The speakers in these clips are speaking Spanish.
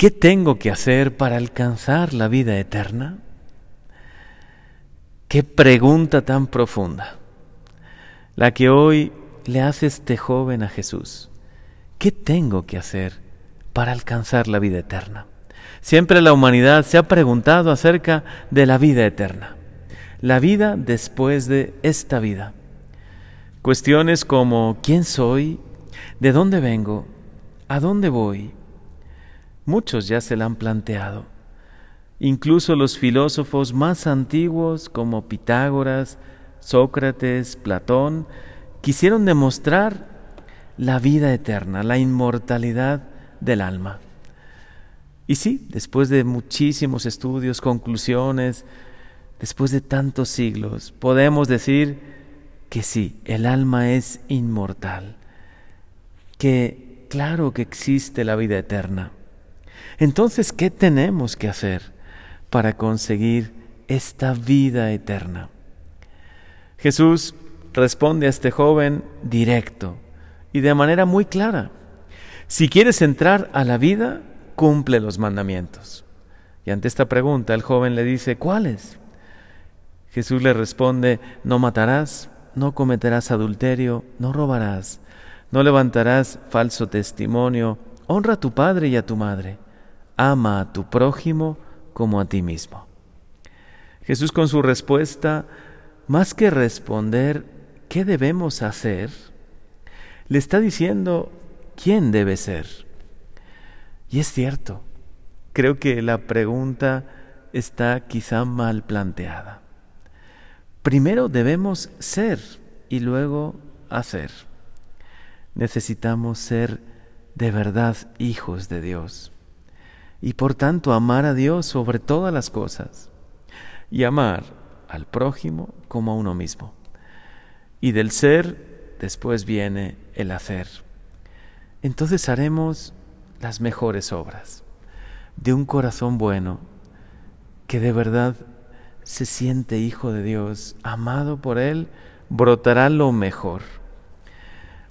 ¿Qué tengo que hacer para alcanzar la vida eterna? Qué pregunta tan profunda, la que hoy le hace este joven a Jesús. ¿Qué tengo que hacer para alcanzar la vida eterna? Siempre la humanidad se ha preguntado acerca de la vida eterna, la vida después de esta vida. Cuestiones como ¿quién soy? ¿De dónde vengo? ¿A dónde voy? Muchos ya se la han planteado. Incluso los filósofos más antiguos como Pitágoras, Sócrates, Platón, quisieron demostrar la vida eterna, la inmortalidad del alma. Y sí, después de muchísimos estudios, conclusiones, después de tantos siglos, podemos decir que sí, el alma es inmortal, que claro que existe la vida eterna. Entonces, ¿qué tenemos que hacer? para conseguir esta vida eterna. Jesús responde a este joven directo y de manera muy clara. Si quieres entrar a la vida, cumple los mandamientos. Y ante esta pregunta el joven le dice, ¿cuáles? Jesús le responde, no matarás, no cometerás adulterio, no robarás, no levantarás falso testimonio, honra a tu padre y a tu madre, ama a tu prójimo como a ti mismo. Jesús con su respuesta, más que responder qué debemos hacer, le está diciendo quién debe ser. Y es cierto, creo que la pregunta está quizá mal planteada. Primero debemos ser y luego hacer. Necesitamos ser de verdad hijos de Dios y por tanto amar a Dios sobre todas las cosas y amar al prójimo como a uno mismo. Y del ser después viene el hacer. Entonces haremos las mejores obras de un corazón bueno que de verdad se siente hijo de Dios, amado por Él, brotará lo mejor.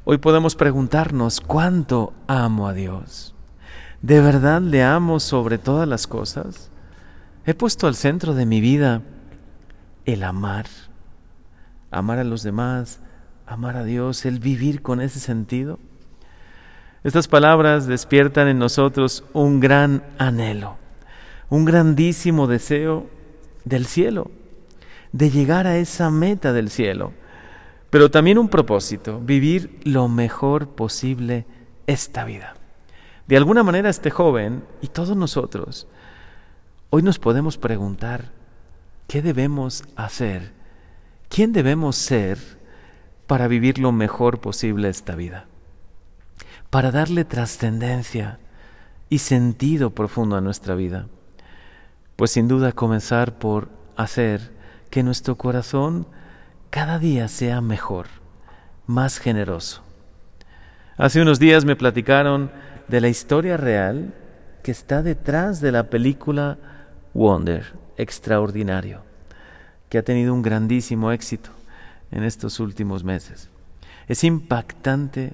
Hoy podemos preguntarnos cuánto amo a Dios. ¿De verdad le amo sobre todas las cosas? He puesto al centro de mi vida el amar, amar a los demás, amar a Dios, el vivir con ese sentido. Estas palabras despiertan en nosotros un gran anhelo, un grandísimo deseo del cielo, de llegar a esa meta del cielo, pero también un propósito, vivir lo mejor posible esta vida. De alguna manera este joven y todos nosotros hoy nos podemos preguntar, ¿qué debemos hacer? ¿Quién debemos ser para vivir lo mejor posible esta vida? Para darle trascendencia y sentido profundo a nuestra vida. Pues sin duda comenzar por hacer que nuestro corazón cada día sea mejor, más generoso. Hace unos días me platicaron de la historia real que está detrás de la película Wonder, extraordinario, que ha tenido un grandísimo éxito en estos últimos meses. Es impactante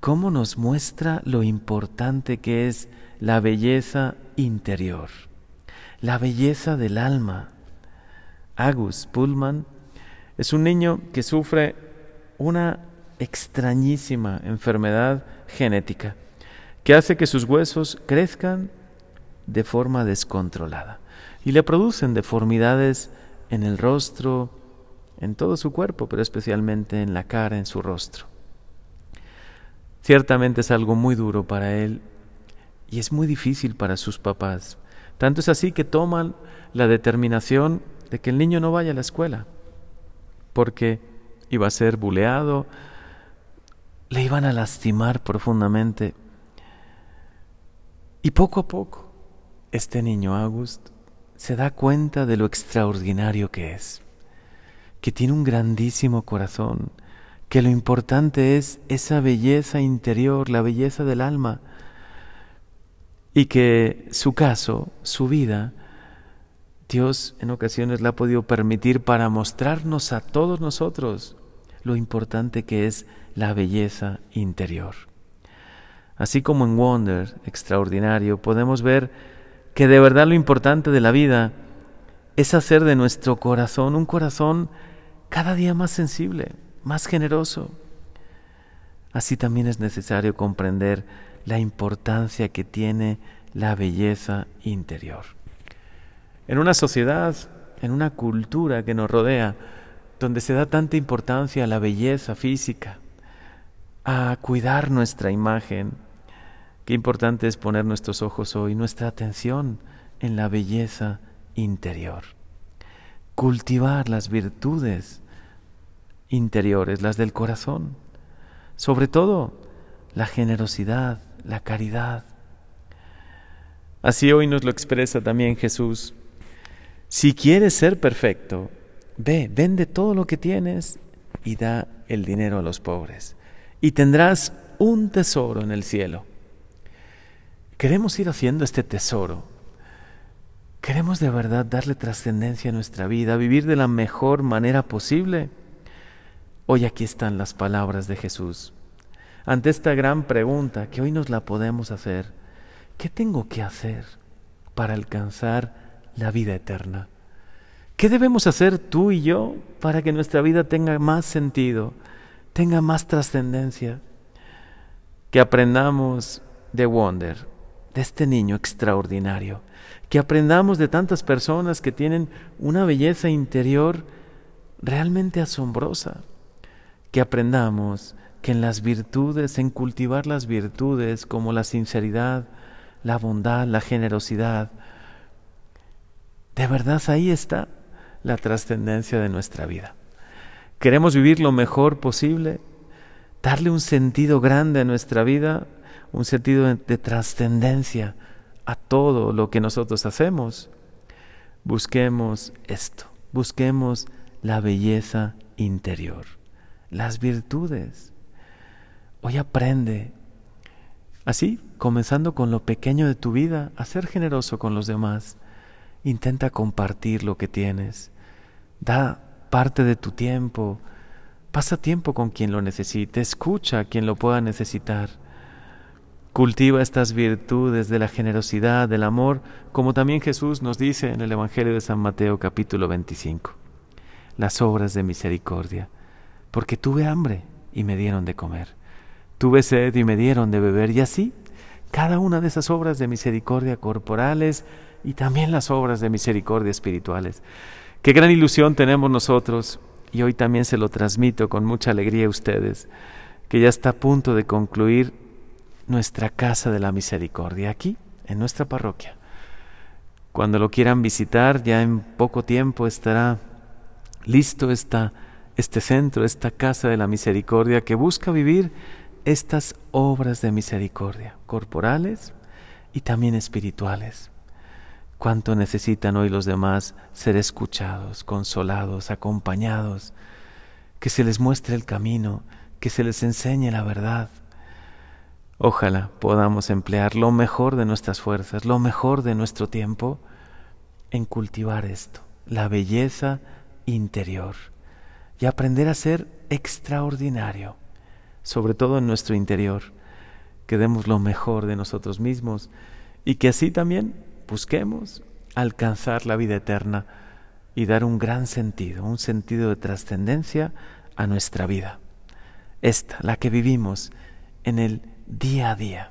cómo nos muestra lo importante que es la belleza interior, la belleza del alma. Agus Pullman es un niño que sufre una extrañísima enfermedad genética que hace que sus huesos crezcan de forma descontrolada y le producen deformidades en el rostro, en todo su cuerpo, pero especialmente en la cara, en su rostro. Ciertamente es algo muy duro para él y es muy difícil para sus papás. Tanto es así que toman la determinación de que el niño no vaya a la escuela, porque iba a ser buleado, le iban a lastimar profundamente y poco a poco, este niño August se da cuenta de lo extraordinario que es, que tiene un grandísimo corazón, que lo importante es esa belleza interior, la belleza del alma, y que su caso, su vida, Dios en ocasiones la ha podido permitir para mostrarnos a todos nosotros lo importante que es la belleza interior. Así como en Wonder, extraordinario, podemos ver que de verdad lo importante de la vida es hacer de nuestro corazón un corazón cada día más sensible, más generoso. Así también es necesario comprender la importancia que tiene la belleza interior. En una sociedad, en una cultura que nos rodea, donde se da tanta importancia a la belleza física, a cuidar nuestra imagen, qué importante es poner nuestros ojos hoy, nuestra atención en la belleza interior. Cultivar las virtudes interiores, las del corazón. Sobre todo, la generosidad, la caridad. Así hoy nos lo expresa también Jesús. Si quieres ser perfecto, ve, vende todo lo que tienes y da el dinero a los pobres, y tendrás un tesoro en el cielo. Queremos ir haciendo este tesoro. Queremos de verdad darle trascendencia a nuestra vida, vivir de la mejor manera posible. Hoy aquí están las palabras de Jesús. Ante esta gran pregunta que hoy nos la podemos hacer, ¿qué tengo que hacer para alcanzar la vida eterna? ¿Qué debemos hacer tú y yo para que nuestra vida tenga más sentido, tenga más trascendencia? Que aprendamos de Wonder, de este niño extraordinario, que aprendamos de tantas personas que tienen una belleza interior realmente asombrosa que aprendamos que en las virtudes, en cultivar las virtudes como la sinceridad, la bondad, la generosidad, de verdad ahí está la trascendencia de nuestra vida. Queremos vivir lo mejor posible, darle un sentido grande a nuestra vida, un sentido de, de trascendencia a todo lo que nosotros hacemos. Busquemos esto, busquemos la belleza interior las virtudes. Hoy aprende, así, comenzando con lo pequeño de tu vida, a ser generoso con los demás. Intenta compartir lo que tienes. Da parte de tu tiempo. Pasa tiempo con quien lo necesite. Escucha a quien lo pueda necesitar. Cultiva estas virtudes de la generosidad, del amor, como también Jesús nos dice en el Evangelio de San Mateo capítulo 25. Las obras de misericordia porque tuve hambre y me dieron de comer, tuve sed y me dieron de beber, y así cada una de esas obras de misericordia corporales y también las obras de misericordia espirituales. Qué gran ilusión tenemos nosotros, y hoy también se lo transmito con mucha alegría a ustedes, que ya está a punto de concluir nuestra casa de la misericordia aquí, en nuestra parroquia. Cuando lo quieran visitar, ya en poco tiempo estará listo esta este centro, esta casa de la misericordia que busca vivir estas obras de misericordia, corporales y también espirituales. Cuánto necesitan hoy los demás ser escuchados, consolados, acompañados, que se les muestre el camino, que se les enseñe la verdad. Ojalá podamos emplear lo mejor de nuestras fuerzas, lo mejor de nuestro tiempo en cultivar esto, la belleza interior y aprender a ser extraordinario, sobre todo en nuestro interior, que demos lo mejor de nosotros mismos y que así también busquemos alcanzar la vida eterna y dar un gran sentido, un sentido de trascendencia a nuestra vida. Esta, la que vivimos en el día a día.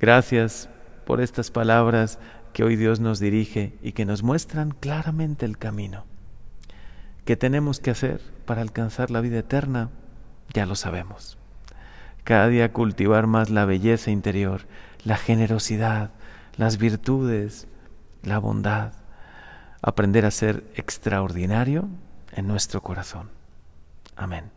Gracias por estas palabras que hoy Dios nos dirige y que nos muestran claramente el camino. ¿Qué tenemos que hacer para alcanzar la vida eterna? Ya lo sabemos. Cada día cultivar más la belleza interior, la generosidad, las virtudes, la bondad. Aprender a ser extraordinario en nuestro corazón. Amén.